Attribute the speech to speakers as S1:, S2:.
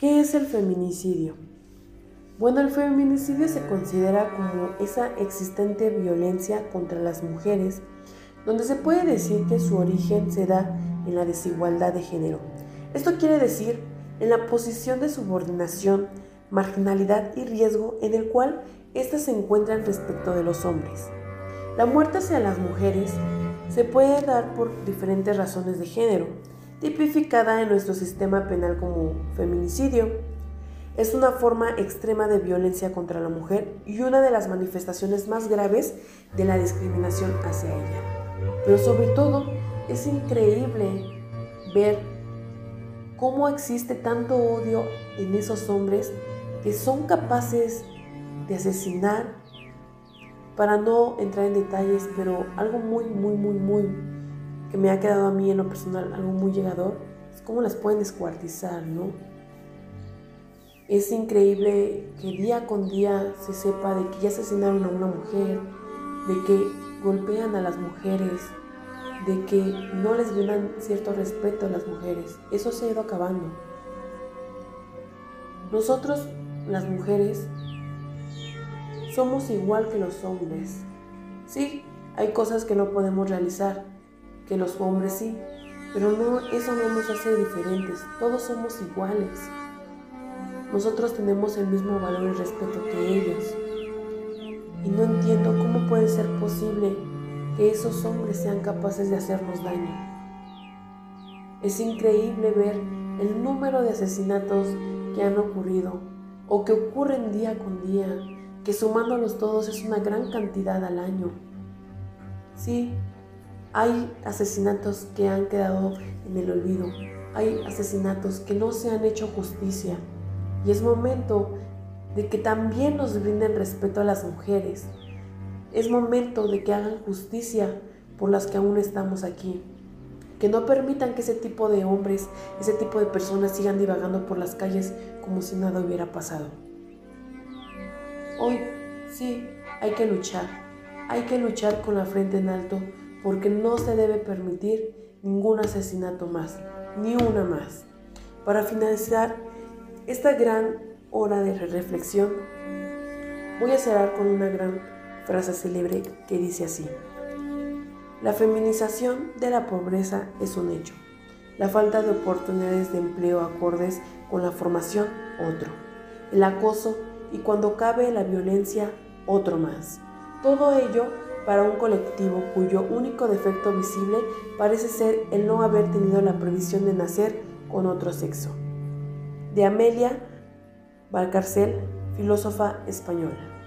S1: ¿Qué es el feminicidio? Bueno, el feminicidio se considera como esa existente violencia contra las mujeres, donde se puede decir que su origen se da en la desigualdad de género. Esto quiere decir en la posición de subordinación, marginalidad y riesgo en el cual éstas se encuentran respecto de los hombres. La muerte hacia las mujeres se puede dar por diferentes razones de género, tipificada en nuestro sistema penal como feminicidio, es una forma extrema de violencia contra la mujer y una de las manifestaciones más graves de la discriminación hacia ella. Pero sobre todo, es increíble ver cómo existe tanto odio en esos hombres que son capaces de asesinar, para no entrar en detalles, pero algo muy, muy, muy, muy que me ha quedado a mí en lo personal, algo muy llegador, es cómo las pueden descuartizar, ¿no? Es increíble que día con día se sepa de que ya asesinaron a una mujer, de que golpean a las mujeres, de que no les brindan cierto respeto a las mujeres. Eso se ha ido acabando. Nosotros, las mujeres, somos igual que los hombres. Sí, hay cosas que no podemos realizar, que los hombres sí, pero no, eso no nos hace diferentes. Todos somos iguales. Nosotros tenemos el mismo valor y respeto que ellos. Y no entiendo cómo puede ser posible que esos hombres sean capaces de hacernos daño. Es increíble ver el número de asesinatos que han ocurrido o que ocurren día con día, que sumándolos todos es una gran cantidad al año. Sí, hay asesinatos que han quedado en el olvido, hay asesinatos que no se han hecho justicia. Y es momento de que también nos brinden respeto a las mujeres. Es momento de que hagan justicia por las que aún estamos aquí. Que no permitan que ese tipo de hombres, ese tipo de personas sigan divagando por las calles como si nada hubiera pasado. Hoy sí, hay que luchar. Hay que luchar con la frente en alto porque no se debe permitir ningún asesinato más, ni una más. Para finalizar, esta gran hora de reflexión, voy a cerrar con una gran frase célebre que dice así. La feminización de la pobreza es un hecho. La falta de oportunidades de empleo acordes con la formación, otro. El acoso y cuando cabe la violencia, otro más. Todo ello para un colectivo cuyo único defecto visible parece ser el no haber tenido la previsión de nacer con otro sexo de Amelia Valcarcel, filósofa española.